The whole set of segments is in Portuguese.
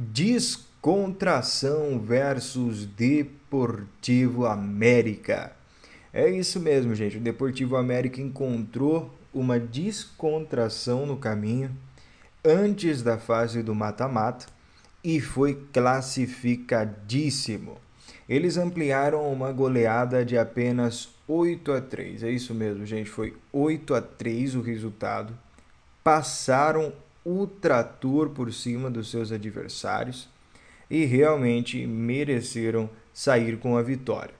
Descontração versus Deportivo América. É isso mesmo, gente. O Deportivo América encontrou uma descontração no caminho antes da fase do mata-mata e foi classificadíssimo. Eles ampliaram uma goleada de apenas 8 a 3. É isso mesmo, gente. Foi 8 a 3 o resultado. Passaram o trator por cima dos seus adversários e realmente mereceram sair com a vitória.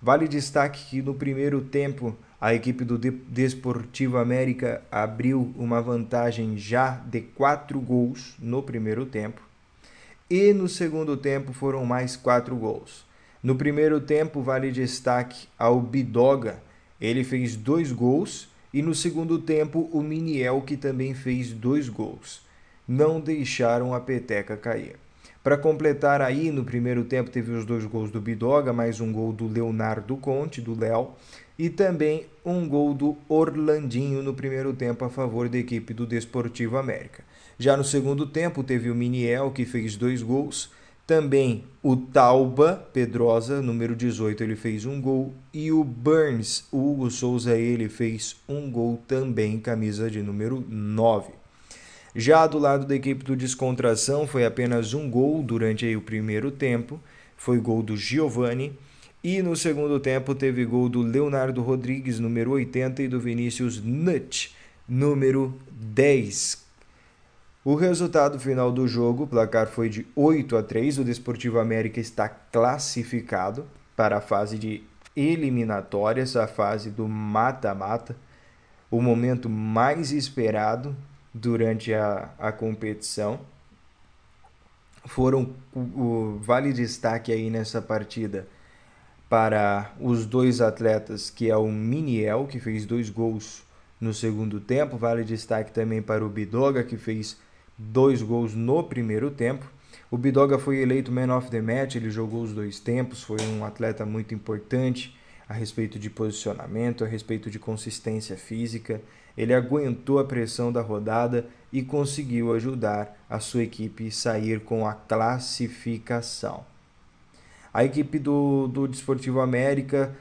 Vale destaque que no primeiro tempo a equipe do Desportivo América abriu uma vantagem já de quatro gols no primeiro tempo e no segundo tempo foram mais quatro gols. No primeiro tempo vale destaque ao Bidoga, ele fez dois gols e no segundo tempo o Miniel que também fez dois gols. Não deixaram a peteca cair. Para completar aí, no primeiro tempo teve os dois gols do Bidoga, mais um gol do Leonardo Conte, do Léo, e também um gol do Orlandinho no primeiro tempo a favor da equipe do Desportivo América. Já no segundo tempo teve o Miniel que fez dois gols, também o Tauba Pedrosa, número 18, ele fez um gol. E o Burns, o Hugo Souza, ele fez um gol também, camisa de número 9. Já do lado da equipe do Descontração, foi apenas um gol durante o primeiro tempo. Foi gol do Giovani. E no segundo tempo teve gol do Leonardo Rodrigues, número 80, e do Vinícius Nut, número 10. O resultado final do jogo, o placar foi de 8 a 3. O Desportivo América está classificado para a fase de eliminatórias, a fase do mata-mata, o momento mais esperado durante a, a competição. Foram o, o vale destaque aí nessa partida para os dois atletas, que é o Miniel, que fez dois gols no segundo tempo. Vale destaque também para o Bidoga, que fez dois gols no primeiro tempo. O Bidoga foi eleito Man of the Match, ele jogou os dois tempos, foi um atleta muito importante a respeito de posicionamento, a respeito de consistência física. Ele aguentou a pressão da rodada e conseguiu ajudar a sua equipe sair com a classificação. A equipe do, do Desportivo América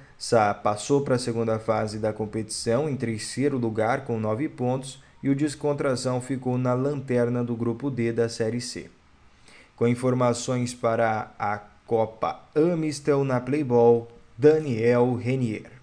passou para a segunda fase da competição em terceiro lugar com nove pontos e o Descontração ficou na lanterna do grupo D da Série C. Com informações para a Copa Amistel na Playball, Daniel Renier.